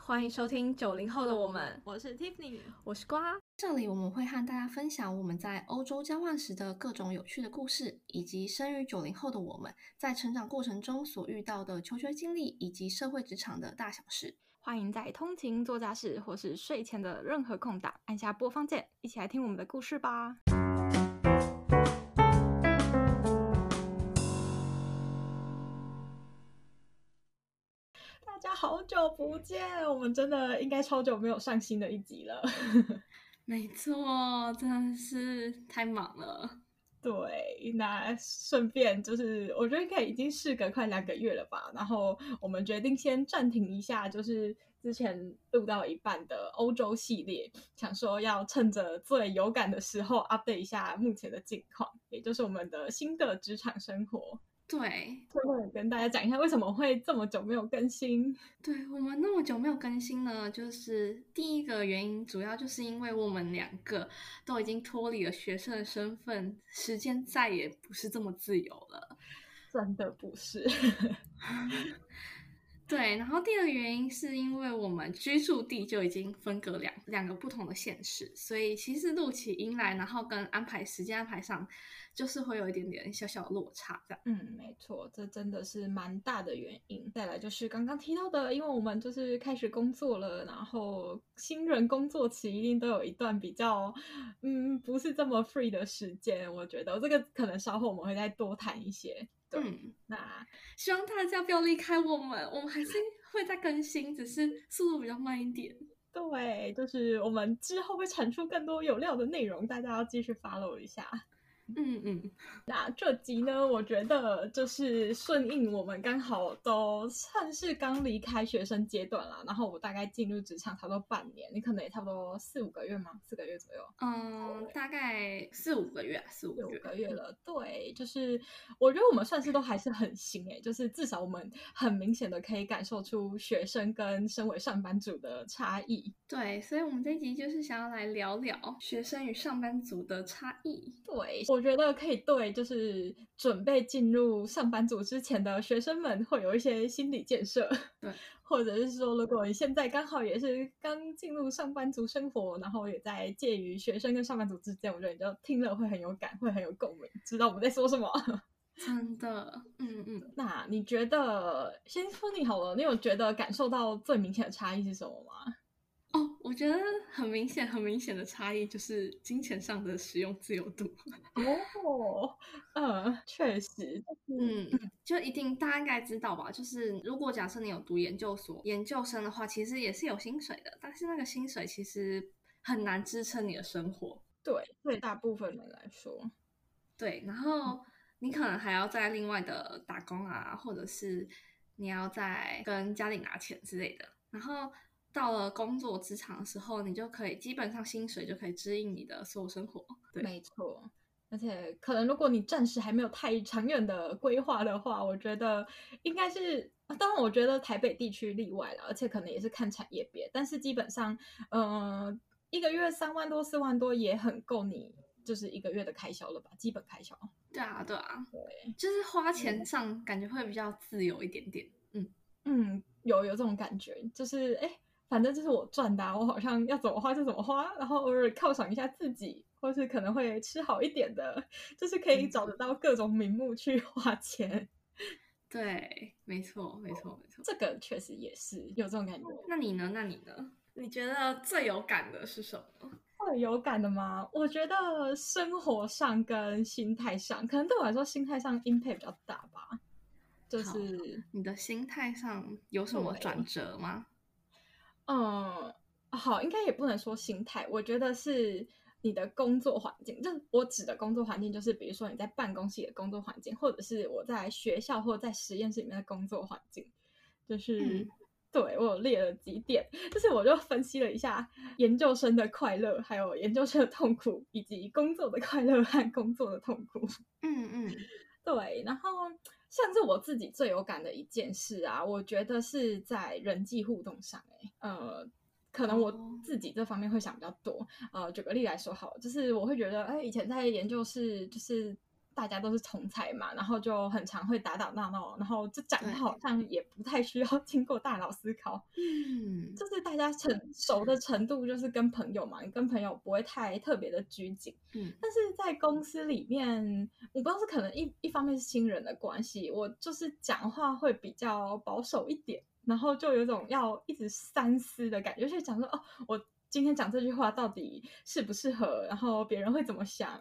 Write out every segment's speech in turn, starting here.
欢迎收听九零后的我们，我是 Tiffany，我是瓜。这里我们会和大家分享我们在欧洲交换时的各种有趣的故事，以及生于九零后的我们在成长过程中所遇到的求学经历以及社会职场的大小事。欢迎在通勤、做家事或是睡前的任何空档按下播放键，一起来听我们的故事吧。大家好久不见，我们真的应该超久没有上新的一集了。没错，真的是太忙了。对，那顺便就是，我觉得可以已经事隔快两个月了吧。然后我们决定先暂停一下，就是之前录到一半的欧洲系列，想说要趁着最有感的时候 update 一下目前的近况，也就是我们的新的职场生活。对，最后跟大家讲一下为什么会这么久没有更新。对，我们那么久没有更新呢，就是第一个原因，主要就是因为我们两个都已经脱离了学生的身份，时间再也不是这么自由了。真的不是。对，然后第二个原因是因为我们居住地就已经分隔两两个不同的县市，所以其实录起音来，然后跟安排时间安排上。就是会有一点点小小的落差，这样。嗯，没错，这真的是蛮大的原因。再来就是刚刚提到的，因为我们就是开始工作了，然后新人工作期一定都有一段比较，嗯，不是这么 free 的时间。我觉得这个可能稍后我们会再多谈一些。对，嗯，那希望大家不要离开我们，我们还是会再更新，只是速度比较慢一点。对，就是我们之后会产出更多有料的内容，大家要继续 follow 一下。嗯嗯，那这集呢，我觉得就是顺应我们刚好都算是刚离开学生阶段了，然后我大概进入职场差不多半年，你可能也差不多四五个月吗？四个月左右？嗯，大概四五个月，四五个月，五个月了。对，就是我觉得我们算是都还是很新诶，就是至少我们很明显的可以感受出学生跟身为上班族的差异。对，所以我们这一集就是想要来聊聊学生与上班族的差异。对。我觉得可以对，就是准备进入上班族之前的学生们会有一些心理建设，对，或者是说，如果你现在刚好也是刚进入上班族生活，然后也在介于学生跟上班族之间，我觉得你就听了会很有感，会很有共鸣，知道我们在说什么。真的，嗯嗯。那你觉得，先说你好了，你有觉得感受到最明显的差异是什么吗？哦，我觉得很明显，很明显的差异就是金钱上的使用自由度。哦，嗯，确实，嗯，就一定大家应该知道吧？就是如果假设你有读研究所、研究生的话，其实也是有薪水的，但是那个薪水其实很难支撑你的生活。对，对大部分人来说，对，然后你可能还要再另外的打工啊，或者是你要在跟家里拿钱之类的，然后。到了工作职场的时候，你就可以基本上薪水就可以支应你的所有生活。对，没错。而且可能如果你暂时还没有太长远的规划的话，我觉得应该是，当然我觉得台北地区例外了，而且可能也是看产业别。但是基本上，嗯、呃，一个月三万多、四万多也很够你就是一个月的开销了吧？基本开销。对啊，对啊，对，就是花钱上感觉会比较自由一点点。嗯嗯，有有这种感觉，就是哎。诶反正就是我赚的啊，我好像要怎么花就怎么花，然后偶尔犒赏一下自己，或是可能会吃好一点的，就是可以找得到各种名目去花钱。对，没错，没错，没错，这个确实也是有这种感觉。那你呢？那你呢？你觉得最有感的是什么？最有感的吗？我觉得生活上跟心态上，可能对我来说，心态上 impact 比较大吧。就是你的心态上有什么转折吗？嗯，好，应该也不能说心态，我觉得是你的工作环境。就我指的工作环境，就是比如说你在办公室的工作环境，或者是我在学校或者在实验室里面的工作环境。就是，嗯、对，我有列了几点，就是我就分析了一下研究生的快乐，还有研究生的痛苦，以及工作的快乐和工作的痛苦。嗯嗯，对，然后。像是我自己最有感的一件事啊，我觉得是在人际互动上，欸，呃，可能我自己这方面会想比较多。呃，举个例来说好，就是我会觉得，哎，以前在研究室，就是大家都是同才嘛，然后就很常会打打闹闹，然后就讲话好像也不太需要 经过大脑思考，嗯，就是大家成熟的程度就是跟朋友嘛，你跟朋友不会太特别的拘谨，嗯，但是在公司里面，我不知道是可能一一方面是新人的关系，我就是讲话会比较保守一点，然后就有种要一直三思的感觉，就是讲说哦，我。今天讲这句话到底适不适合？然后别人会怎么想？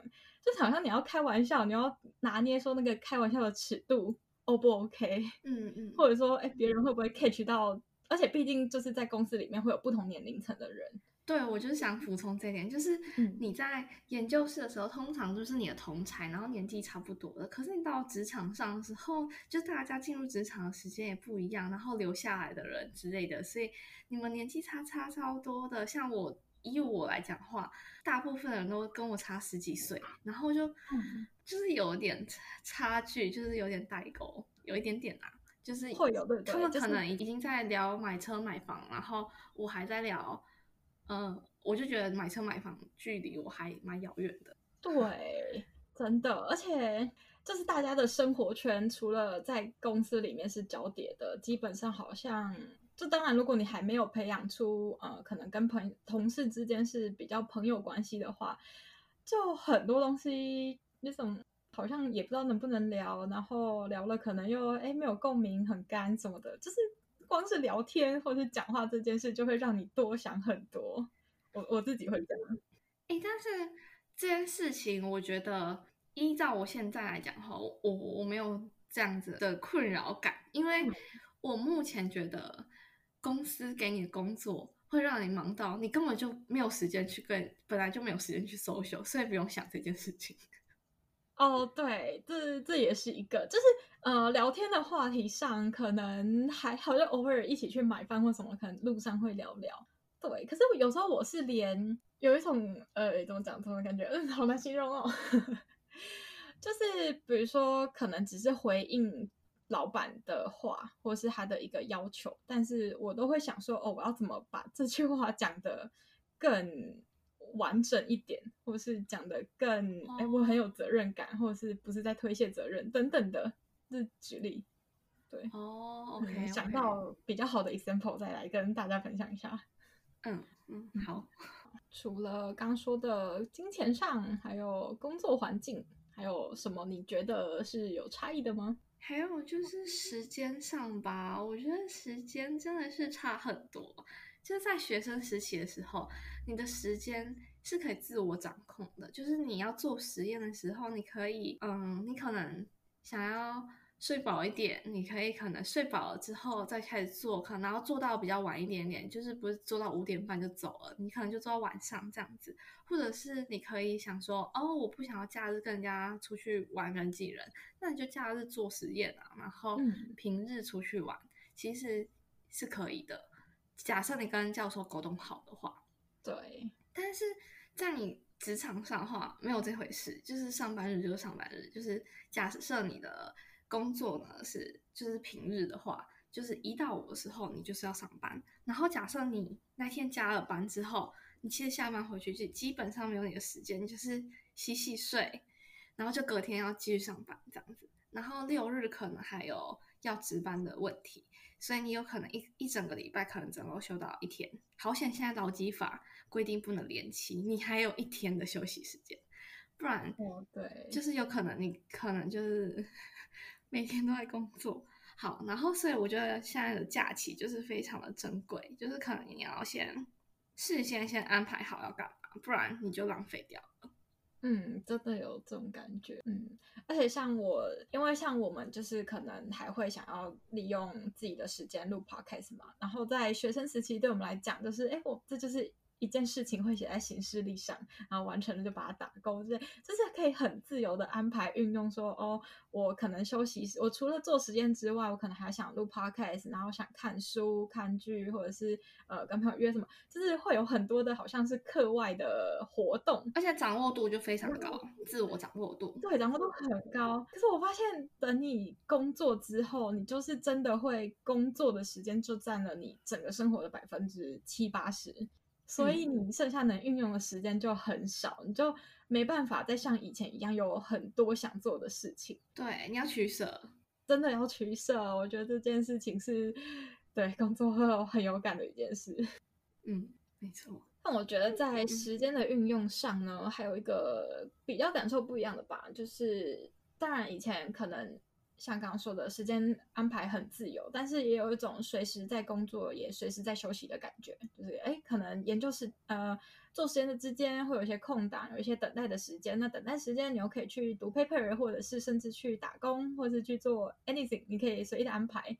就好像你要开玩笑，你要拿捏说那个开玩笑的尺度，O 不 OK？嗯嗯，或者说，哎，别人会不会 catch 到？而且毕竟就是在公司里面会有不同年龄层的人。对，我就是想补充这点，就是你在研究室的时候，通常就是你的同才，然后年纪差不多的。可是你到职场上的时候，就大家进入职场的时间也不一样，然后留下来的人之类的，所以你们年纪差差超多的。像我以我来讲话，大部分人都跟我差十几岁，然后就就是有点差距，就是有点代沟，有一点点啊，就是会有的。他们可能已经在聊买车买房，然后我还在聊。嗯，我就觉得买车买房距离我还蛮遥远的。对，真的，而且就是大家的生活圈，除了在公司里面是交叠的，基本上好像就当然，如果你还没有培养出呃，可能跟朋同事之间是比较朋友关系的话，就很多东西那种好像也不知道能不能聊，然后聊了可能又哎没有共鸣，很干什么的，就是。光是聊天或是讲话这件事，就会让你多想很多。我我自己会这样。哎，但是这件事情，我觉得依照我现在来讲哈，我我没有这样子的困扰感，因为我目前觉得公司给你的工作会让你忙到你根本就没有时间去跟，本来就没有时间去搜修所以不用想这件事情。哦，对，这这也是一个，就是呃，聊天的话题上可能还好，就偶尔一起去买饭或什么，可能路上会聊聊。对，可是有时候我是连有一种呃，怎么讲，怎么感觉，嗯，好难形容哦。就是比如说，可能只是回应老板的话，或是他的一个要求，但是我都会想说，哦，我要怎么把这句话讲得更。完整一点，或是讲得更哎、欸，我很有责任感，或者是不是在推卸责任等等的，这举例。对哦，OK，, okay. 想到比较好的 example 再来跟大家分享一下。嗯嗯，好。除了刚说的金钱上，还有工作环境，还有什么你觉得是有差异的吗？还有就是时间上吧，我觉得时间真的是差很多。就在学生时期的时候，你的时间是可以自我掌控的。就是你要做实验的时候，你可以，嗯，你可能想要睡饱一点，你可以可能睡饱了之后再开始做，可能要做到比较晚一点点，就是不是做到五点半就走了，你可能就做到晚上这样子。或者是你可以想说，哦，我不想要假日跟人家出去玩人挤人，那你就假日做实验啊，然后平日出去玩，嗯、其实是可以的。假设你跟教授沟通好的话，对。但是在你职场上的话，没有这回事，就是上班日就是上班日，就是假设你的工作呢是就是平日的话，就是一到五的时候你就是要上班。然后假设你那天加了班之后，你其实下班回去就基本上没有你的时间，就是洗洗睡，然后就隔天要继续上班这样子。然后六日可能还有要值班的问题。所以你有可能一一整个礼拜可能只能休到一天。好险现在劳基法规定不能连期，你还有一天的休息时间，不然，哦对，就是有可能你可能就是每天都在工作。好，然后所以我觉得现在的假期就是非常的珍贵，就是可能你要先事先先安排好要干嘛，不然你就浪费掉了。嗯，真的有这种感觉。嗯，而且像我，因为像我们就是可能还会想要利用自己的时间录 podcast 嘛，然后在学生时期对我们来讲，就是哎，我这就是。一件事情会写在行事历上，然后完成了就把它打勾，这就是可以很自由的安排运用说。说哦，我可能休息，我除了做实验之外，我可能还想录 podcast，然后想看书、看剧，或者是呃跟朋友约什么，就是会有很多的好像是课外的活动，而且掌握度就非常高，嗯、自我掌握度对，掌握度很高。可是我发现，等你工作之后，你就是真的会工作的时间就占了你整个生活的百分之七八十。所以你剩下能运用的时间就很少，你就没办法再像以前一样有很多想做的事情。对，你要取舍，真的要取舍。我觉得这件事情是对工作后很有感的一件事。嗯，没错。但我觉得在时间的运用上呢，还有一个比较感受不一样的吧，就是当然以前可能。像刚刚说的，时间安排很自由，但是也有一种随时在工作，也随时在休息的感觉。就是，哎，可能研究室呃做实验的之间会有一些空档，有一些等待的时间。那等待时间，你又可以去读 paper，或者是甚至去打工，或者是去做 anything，你可以随意的安排。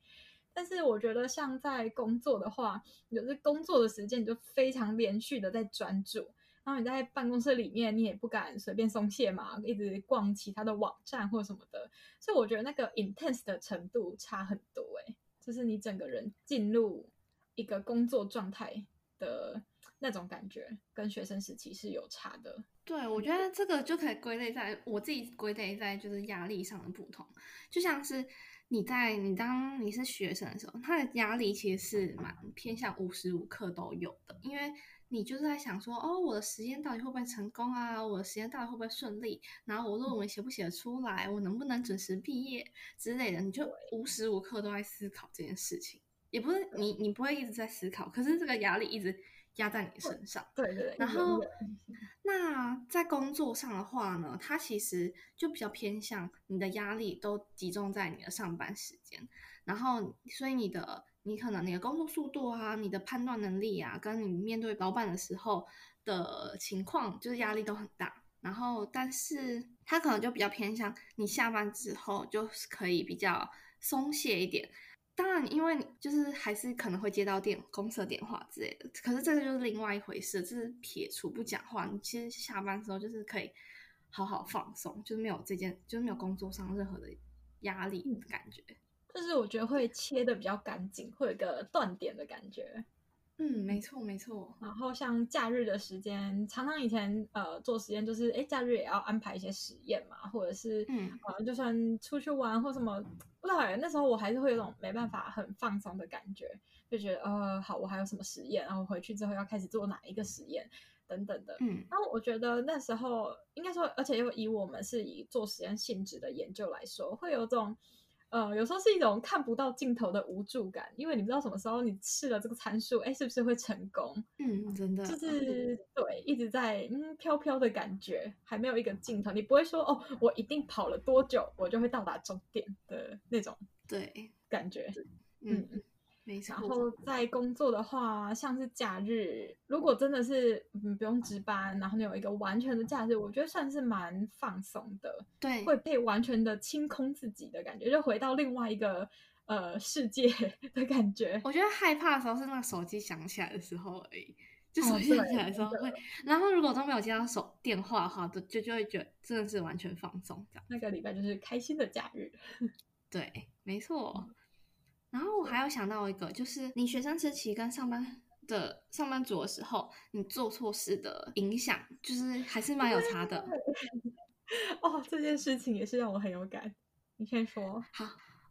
但是我觉得，像在工作的话，就是工作的时间你就非常连续的在专注。然后你在办公室里面，你也不敢随便松懈嘛，一直逛其他的网站或什么的，所以我觉得那个 intense 的程度差很多诶，就是你整个人进入一个工作状态的那种感觉，跟学生时期是有差的。对，我觉得这个就可以归类在我自己归类在就是压力上的不同，就像是你在你当你是学生的时候，他的压力其实是蛮偏向无时无刻都有的，因为。你就是在想说，哦，我的实验到底会不会成功啊？我的实验到底会不会顺利？然后我论文写不写得出来？我能不能准时毕业之类的？你就无时无刻都在思考这件事情，也不是你，你不会一直在思考，可是这个压力一直压在你身上。对对对。然后，那在工作上的话呢，它其实就比较偏向你的压力都集中在你的上班时间，然后所以你的。你可能你的工作速度啊，你的判断能力啊，跟你面对老板的时候的情况，就是压力都很大。然后，但是他可能就比较偏向你下班之后，就是可以比较松懈一点。当然，因为你就是还是可能会接到电公司的电话之类的，可是这个就是另外一回事，就是撇除不讲话，你其实下班时候就是可以好好放松，就是没有这件，就是没有工作上任何的压力的感觉。就是我觉得会切的比较干净，会有一个断点的感觉。嗯，没错没错。然后像假日的时间，常常以前呃做实验就是，哎，假日也要安排一些实验嘛，或者是嗯，呃，就算出去玩或什么，不知道哎，那时候我还是会有种没办法很放松的感觉，就觉得呃好，我还有什么实验，然后回去之后要开始做哪一个实验等等的。嗯，然后我觉得那时候应该说，而且又以我们是以做实验性质的研究来说，会有种。呃，有时候是一种看不到尽头的无助感，因为你不知道什么时候你试了这个参数，哎，是不是会成功？嗯，真的，就是对，一直在嗯飘飘的感觉，还没有一个尽头。你不会说哦，我一定跑了多久，我就会到达终点的那种对感觉，对嗯。嗯然后在工作的话，像是假日，如果真的是嗯不用值班，然后你有一个完全的假日，我觉得算是蛮放松的。对，会被完全的清空自己的感觉，就回到另外一个呃世界 的感觉。我觉得害怕的时候是那个手机响起来的时候而已，就手机响起来的时候会。然后如果都没有接到手电话的话，就就就会觉得真的是完全放松这样。那个礼拜就是开心的假日。对，没错。然后我还有想到一个，就是你学生时期跟上班的上班族的时候，你做错事的影响，就是还是蛮有差的。哦，这件事情也是让我很有感。你先说。好，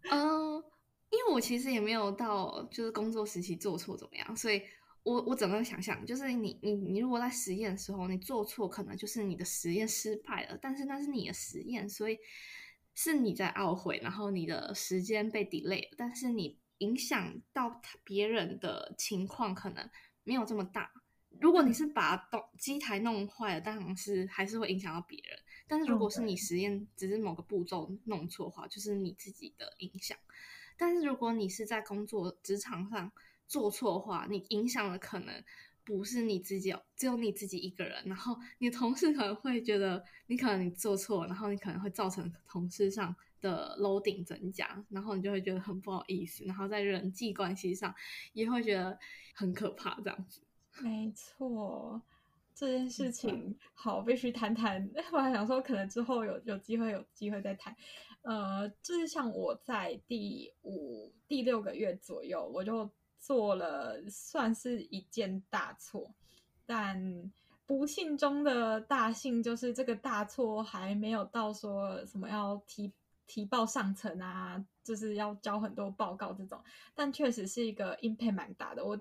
嗯、呃，因为我其实也没有到就是工作时期做错怎么样，所以我我怎么想象，就是你你你如果在实验的时候你做错，可能就是你的实验失败了，但是那是你的实验，所以。是你在懊悔，然后你的时间被 delay，但是你影响到别人的情况可能没有这么大。如果你是把动机台弄坏了，当然是还是会影响到别人。但是如果是你实验只是某个步骤弄错的话，就是你自己的影响。但是如果你是在工作职场上做错的话，你影响了可能。不是你自己，只有你自己一个人。然后你同事可能会觉得你可能你做错，然后你可能会造成同事上的 loading 增加，然后你就会觉得很不好意思。然后在人际关系上也会觉得很可怕，这样子。没错，这件事情好必须谈谈。我还想说，可能之后有有机会有机会再谈。呃，就是像我在第五、第六个月左右，我就。做了算是一件大错，但不幸中的大幸就是这个大错还没有到说什么要提提报上层啊，就是要交很多报告这种，但确实是一个 impact 蛮大的。我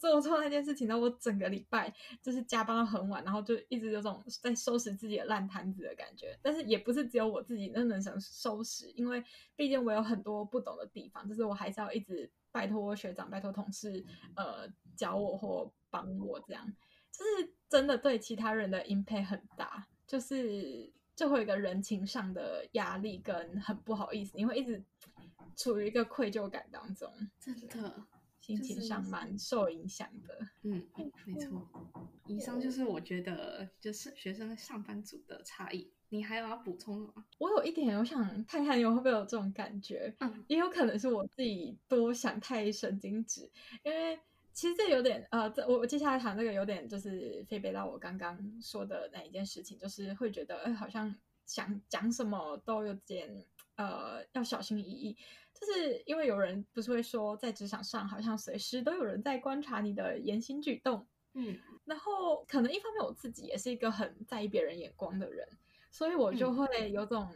做错那件事情，然后我整个礼拜就是加班到很晚，然后就一直有种在收拾自己的烂摊子的感觉。但是也不是只有我自己那能想收拾，因为毕竟我有很多不懂的地方，就是我还是要一直拜托学长、拜托同事，呃，教我或帮我这样。就是真的对其他人的 impact 很大，就是就会有一个人情上的压力跟很不好意思，你会一直处于一个愧疚感当中，真的。心情上蛮受影响的，嗯，没错。以上就是我觉得就是学生上班族的差异。你还有要补充吗？我有一点，我想看看你会不会有这种感觉。嗯，也有可能是我自己多想太神经质，因为其实这有点呃，这我我接下来谈这个有点就是飞背到我刚刚说的那一件事情，就是会觉得哎，好像想讲什么都有点呃要小心翼翼。就是因为有人不是会说，在职场上好像随时都有人在观察你的言行举动，嗯，然后可能一方面我自己也是一个很在意别人眼光的人，所以我就会有种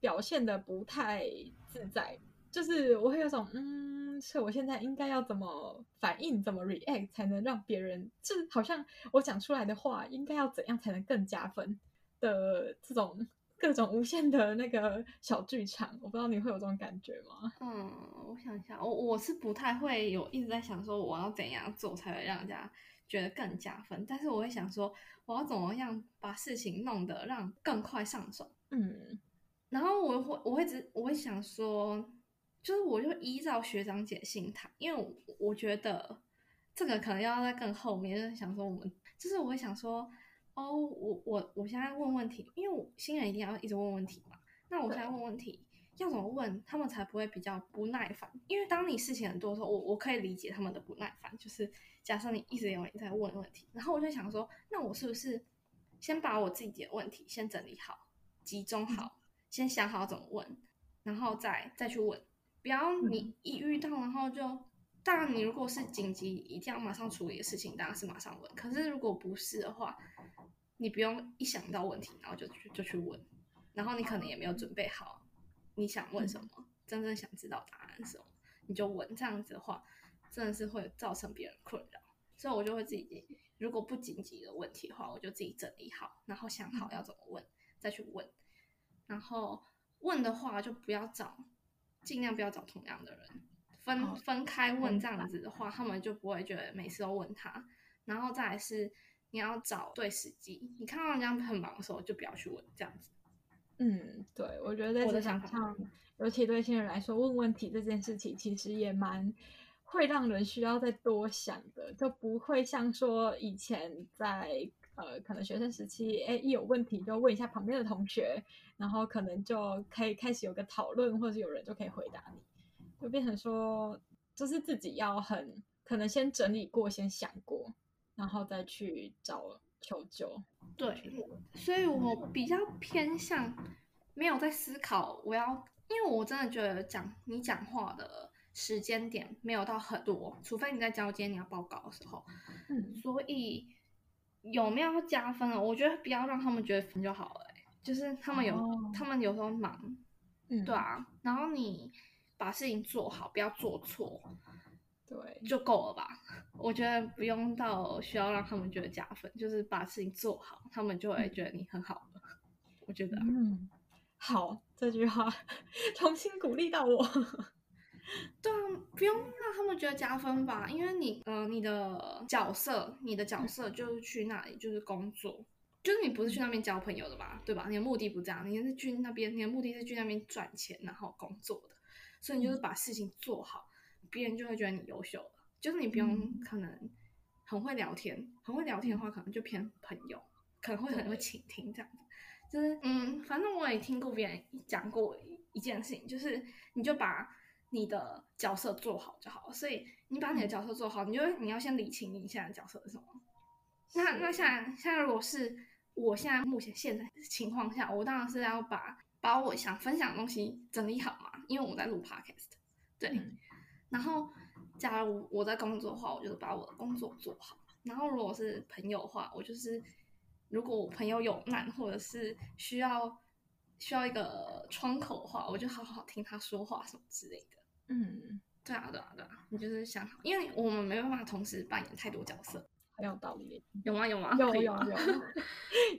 表现的不太自在，嗯、就是我会有种嗯，是我现在应该要怎么反应，怎么 react 才能让别人，就是好像我讲出来的话应该要怎样才能更加分的这种。各种无限的那个小剧场，我不知道你会有这种感觉吗？嗯，我想一下，我我是不太会有一直在想说我要怎样做才会让人家觉得更加分，但是我会想说我要怎么样把事情弄得让更快上手。嗯，然后我会我会只我会想说，就是我就依照学长姐心态，因为我我觉得这个可能要在更后面，就是想说我们就是我会想说。哦，我我我现在问问题，因为我新人一定要一直问问题嘛。那我现在问问题要怎么问，他们才不会比较不耐烦？因为当你事情很多的时候，我我可以理解他们的不耐烦。就是假设你一直有人在问问题，然后我就想说，那我是不是先把我自己的问题先整理好、集中好，先想好怎么问，然后再再去问，不要你一遇到然后就。当然，你如果是紧急一定要马上处理的事情，当然是马上问。可是如果不是的话，你不用一想到问题，然后就去就去问，然后你可能也没有准备好你想问什么，真正想知道答案是什么，你就问。这样子的话，真的是会造成别人困扰。所以我就会自己，如果不紧急的问题的话，我就自己整理好，然后想好要怎么问，再去问。然后问的话，就不要找，尽量不要找同样的人。分分开问这样子的话，哦、他们就不会觉得每次都问他。然后再来是你要找对时机，你看到人家很忙的时候就不要去问这样子。嗯，对，我觉得在职场上，尤其对新人来说，问问题这件事情其实也蛮会让人需要再多想的，就不会像说以前在呃可能学生时期，哎，一有问题就问一下旁边的同学，然后可能就可以开始有个讨论，或者有人就可以回答你。就变成说，就是自己要很可能先整理过，先想过，然后再去找求救。对，所以我比较偏向没有在思考我要，因为我真的觉得讲你讲话的时间点没有到很多，除非你在交接你要报告的时候。嗯，所以有没有加分了？我觉得不要让他们觉得分就好了。就是他们有，哦、他们有时候忙，嗯，对啊，然后你。把事情做好，不要做错，对，就够了吧？我觉得不用到需要让他们觉得加分，就是把事情做好，他们就会觉得你很好了。嗯、我觉得，嗯，好，这句话 重新鼓励到我。对啊，不用让他们觉得加分吧，因为你，呃，你的角色，你的角色就是去那里，就是工作，就是你不是去那边交朋友的吧？对吧？你的目的不这样，你是去那边，你的目的是去那边赚钱，然后工作的。所以你就是把事情做好，别人就会觉得你优秀了。就是你不用可能很会聊天，很会聊天的话，可能就偏朋友，可能会很会倾听这样子。就是嗯，反正我也听过别人讲过一件事情，就是你就把你的角色做好就好。所以你把你的角色做好，你就你要先理清你现在的角色是什么。那那现在现在如果是我现在目前现在的情况下，我当然是要把。把我想分享的东西整理好嘛，因为我在录 podcast，对。嗯、然后，假如我在工作的话，我就是把我的工作做好。然后，如果是朋友的话，我就是如果我朋友有难或者是需要需要一个窗口的话，我就好好听他说话什么之类的。嗯，对啊，对啊，对啊，你就是想好，因为我们没办法同时扮演太多角色，很有道理。有吗？有吗？有有 有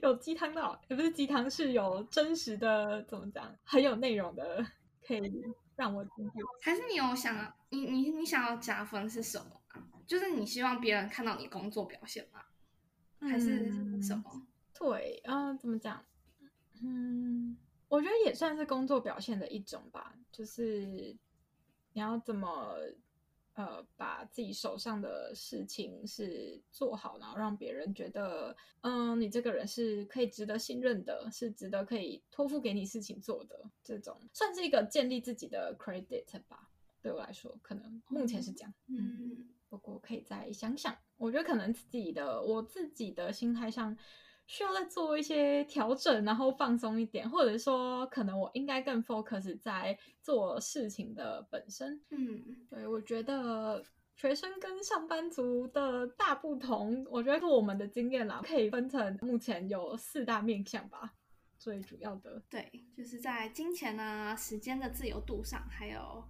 有鸡汤的，也不是鸡汤，是有真实的，怎么讲？很有内容的，可以让我听听。还是你有想，你你你想要加分是什么？就是你希望别人看到你工作表现吗？还是什么？嗯、对，啊、呃，怎么讲？嗯，我觉得也算是工作表现的一种吧，就是。你要怎么呃把自己手上的事情是做好，然后让别人觉得嗯你这个人是可以值得信任的，是值得可以托付给你事情做的，这种算是一个建立自己的 credit 吧。对我来说，可能目前是这样。嗯，嗯，不过可以再想想，我觉得可能自己的我自己的心态上。需要再做一些调整，然后放松一点，或者说，可能我应该更 focus 在做事情的本身。嗯，对，我觉得学生跟上班族的大不同，我觉得我们的经验啦，可以分成目前有四大面向吧。最主要的，对，就是在金钱啊、时间的自由度上，还有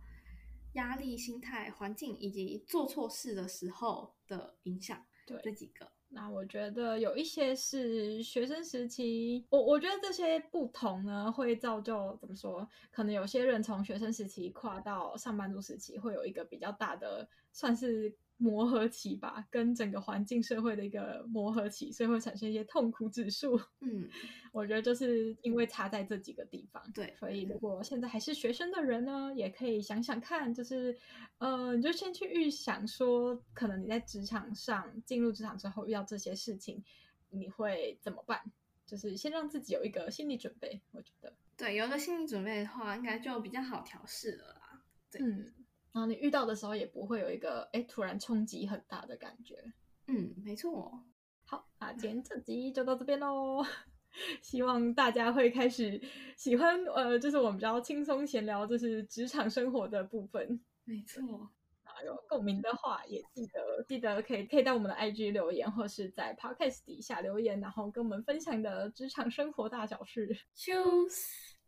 压力、心态、环境以及做错事的时候的影响。对，这几个。那我觉得有一些是学生时期，我我觉得这些不同呢，会造就怎么说？可能有些人从学生时期跨到上班族时期，会有一个比较大的，算是。磨合期吧，跟整个环境社会的一个磨合期，所以会产生一些痛苦指数。嗯，我觉得就是因为差在这几个地方。对，所以如果现在还是学生的人呢，也可以想想看，就是呃，你就先去预想说，可能你在职场上进入职场之后遇到这些事情，你会怎么办？就是先让自己有一个心理准备。我觉得，对，有个心理准备的话，应该就比较好调试了啦。对。嗯。然后你遇到的时候也不会有一个哎突然冲击很大的感觉。嗯，没错。好，那今天这集就到这边喽。希望大家会开始喜欢呃，就是我们比较轻松闲聊，就是职场生活的部分。没错。啊，有共鸣的话也记得记得可以可以在我们的 IG 留言，或是在 Podcast 底下留言，然后跟我们分享的职场生活大小事。Cheers。